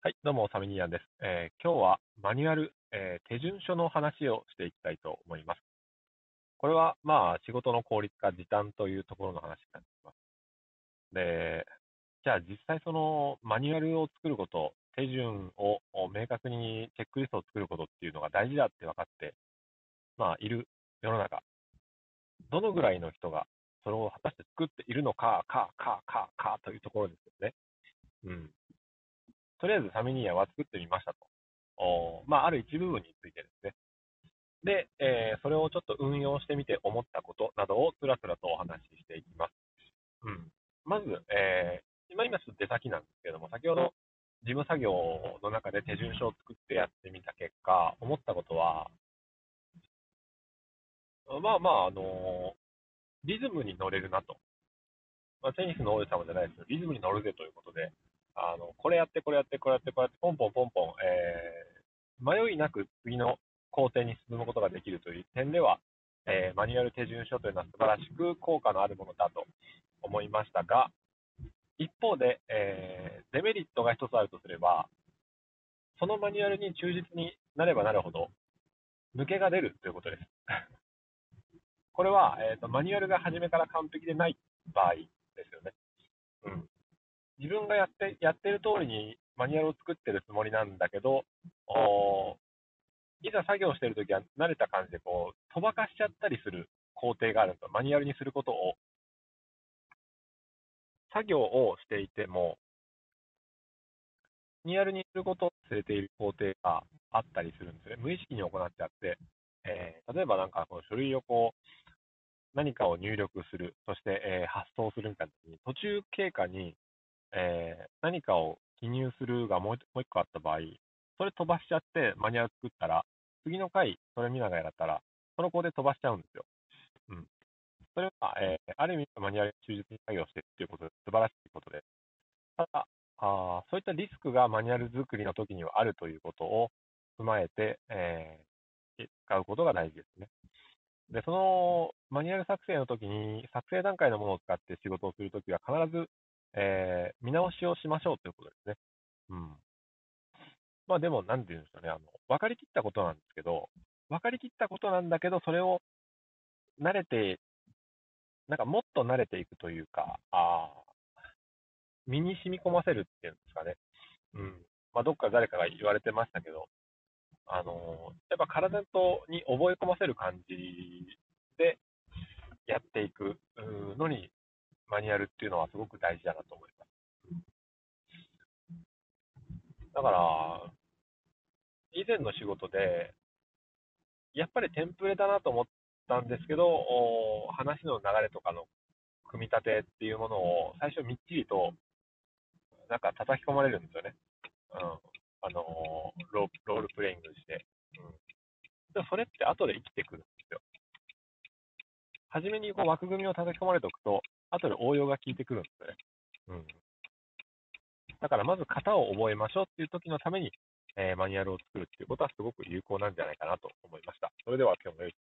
はい、どうも、サミニアンです。えー今日はマニュアル、えー手順書の話をしていきたいと思います。これは、まあ、仕事の効率化、時短というところの話になってきます。で、じゃあ実際そのマニュアルを作ること、手順を明確にチェックリストを作ることっていうのが大事だって分かって、まあ、いる世の中、どのぐらいの人がそれを果たして作っているのか、か、か、か、かというところですよね。うん。とりあえずサミニアは作ってみましたと。おまあ、ある一部分についてですね。で、えーそれをちょっと運用してみて思ったことなどをつらつらとお話ししていきます。うん。まず、えー今今ちょっと出先なんですけども、先ほど事務作業の中で手順書を作ってやってみた結果、思ったことは、まあまあ、あのリズムに乗れるなと。まあ、テニスの王子様じゃないですけど、リズムに乗るぜということで、あの、これやって、これやって、これやって、これやって、ポンポンポンポン、えー迷いなく次の工程に進むことができるという点では、えーマニュアル手順書というのは素晴らしく効果のあるものだと思いましたが、一方で、えーデメリットが一つあるとすれば、そのマニュアルに忠実になればなるほど、抜けが出るということです。これは、えーと、マニュアルが初めから完璧でない場合ですよね。自分がやって、やってる通りにマニュアルを作ってるつもりなんだけど、おいざ作業してるときは慣れた感じでこう、飛ばかしちゃったりする工程があるんです。マニュアルにすることを。作業をしていても、マニュアルにすることを忘れている工程があったりするんですね。無意識に行っちゃって、えー例えばなんかこの書類をこう、何かを入力する、そして、えー発送するみたいな時に、途中経過に、えー何かを記入するがもう一もう一個あった場合、それ飛ばしちゃってマニュアル作ったら、次の回それ見ながらやったら、その工程飛ばしちゃうんですよ。うん。それは、えーある意味マニュアル忠実に作業しているということで、素晴らしいことで。ただ、あそういったリスクがマニュアル作りの時にはあるということを踏まえて、えー使うことが大事ですね。で、そのマニュアル作成の時に、作成段階のものを使って仕事をするときは必ず、えー見直しをしましょうということですね。うん。まあでも、なんて言うんでしょうね。あの、分かりきったことなんですけど、分かりきったことなんだけど、それを慣れて、なんかもっと慣れていくというか、あー身に染み込ませるっていうんですかね。うん。まあどっか誰かが言われてましたけど、あのやっぱ体とに覚え込ませる感じでやっていくのに、マニュアルっていうのはすごく大事だなと思います。だから、以前の仕事で、やっぱりテンプレだなと思ったんですけど、話の流れとかの組み立てっていうものを最初みっちりと、なんか叩き込まれるんですよね。うん。あのロロールプレイングして。うん。でもそれって後で生きてくるんですよ。初めにこう枠組みを叩き込まれておくと、後で応用が効いてくるんですね。うん。だからまず型を覚えましょうっていう時のために、えーマニュアルを作るっていうことはすごく有効なんじゃないかなと思いました。それでは今日も良い